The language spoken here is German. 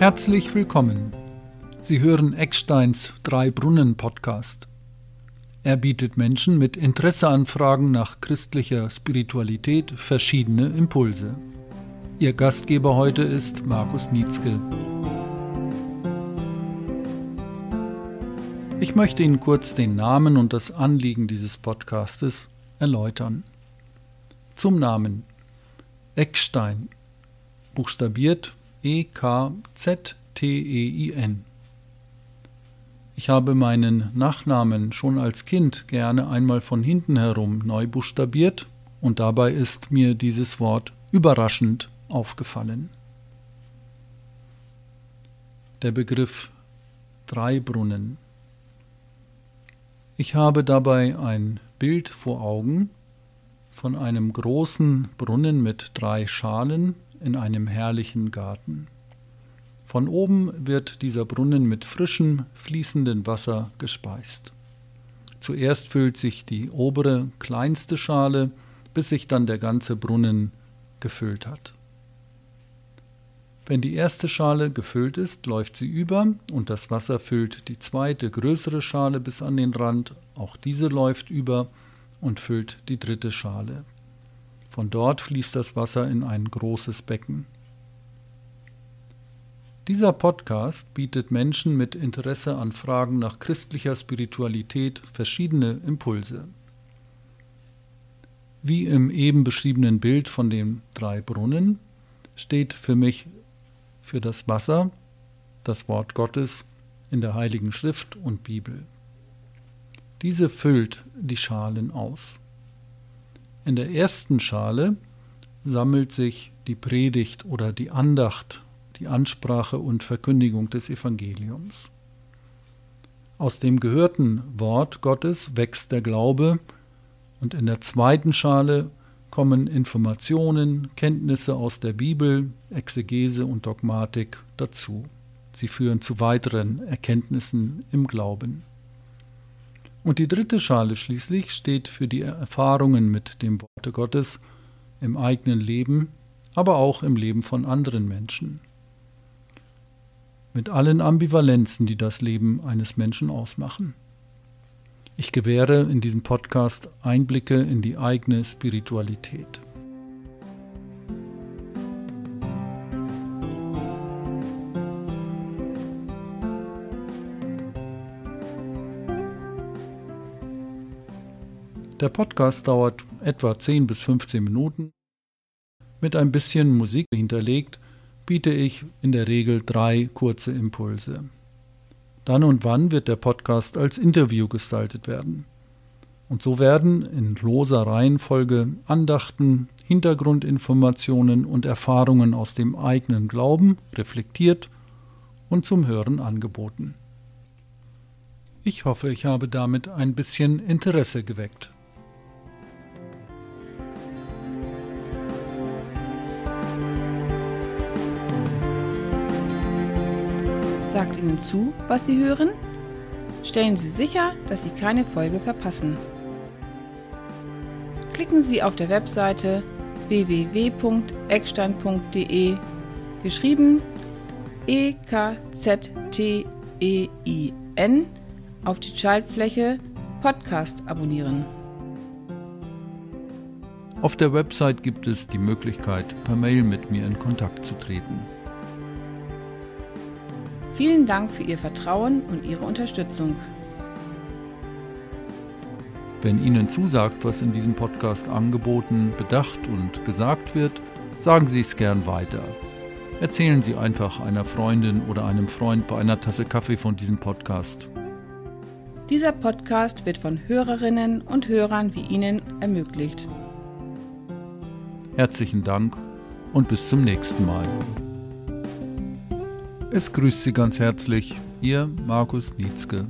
Herzlich willkommen. Sie hören Ecksteins Drei Brunnen Podcast. Er bietet Menschen mit Interesse an Fragen nach christlicher Spiritualität verschiedene Impulse. Ihr Gastgeber heute ist Markus Nietzsche. Ich möchte Ihnen kurz den Namen und das Anliegen dieses Podcastes erläutern. Zum Namen Eckstein, buchstabiert E-K-Z-T-E-I-N. Ich habe meinen Nachnamen schon als Kind gerne einmal von hinten herum neu buchstabiert und dabei ist mir dieses Wort überraschend aufgefallen. Der Begriff Drei Brunnen. Ich habe dabei ein Bild vor Augen von einem großen Brunnen mit drei Schalen in einem herrlichen Garten. Von oben wird dieser Brunnen mit frischem, fließendem Wasser gespeist. Zuerst füllt sich die obere, kleinste Schale, bis sich dann der ganze Brunnen gefüllt hat. Wenn die erste Schale gefüllt ist, läuft sie über und das Wasser füllt die zweite, größere Schale bis an den Rand, auch diese läuft über und füllt die dritte Schale. Von dort fließt das Wasser in ein großes Becken. Dieser Podcast bietet Menschen mit Interesse an Fragen nach christlicher Spiritualität verschiedene Impulse. Wie im eben beschriebenen Bild von den drei Brunnen steht für mich für das Wasser das Wort Gottes in der Heiligen Schrift und Bibel. Diese füllt die Schalen aus. In der ersten Schale sammelt sich die Predigt oder die Andacht die Ansprache und Verkündigung des Evangeliums. Aus dem gehörten Wort Gottes wächst der Glaube und in der zweiten Schale kommen Informationen, Kenntnisse aus der Bibel, Exegese und Dogmatik dazu. Sie führen zu weiteren Erkenntnissen im Glauben. Und die dritte Schale schließlich steht für die Erfahrungen mit dem Worte Gottes im eigenen Leben, aber auch im Leben von anderen Menschen mit allen Ambivalenzen, die das Leben eines Menschen ausmachen. Ich gewähre in diesem Podcast Einblicke in die eigene Spiritualität. Der Podcast dauert etwa 10 bis 15 Minuten. Mit ein bisschen Musik hinterlegt biete ich in der Regel drei kurze Impulse. Dann und wann wird der Podcast als Interview gestaltet werden. Und so werden in loser Reihenfolge Andachten, Hintergrundinformationen und Erfahrungen aus dem eigenen Glauben reflektiert und zum Hören angeboten. Ich hoffe, ich habe damit ein bisschen Interesse geweckt. Sagt Ihnen zu, was Sie hören? Stellen Sie sicher, dass Sie keine Folge verpassen. Klicken Sie auf der Webseite www.eckstein.de geschrieben E K Z T E I N auf die Schaltfläche Podcast abonnieren. Auf der Website gibt es die Möglichkeit, per Mail mit mir in Kontakt zu treten. Vielen Dank für Ihr Vertrauen und Ihre Unterstützung. Wenn Ihnen zusagt, was in diesem Podcast angeboten, bedacht und gesagt wird, sagen Sie es gern weiter. Erzählen Sie einfach einer Freundin oder einem Freund bei einer Tasse Kaffee von diesem Podcast. Dieser Podcast wird von Hörerinnen und Hörern wie Ihnen ermöglicht. Herzlichen Dank und bis zum nächsten Mal. Es grüßt Sie ganz herzlich, Ihr Markus Nietzsche.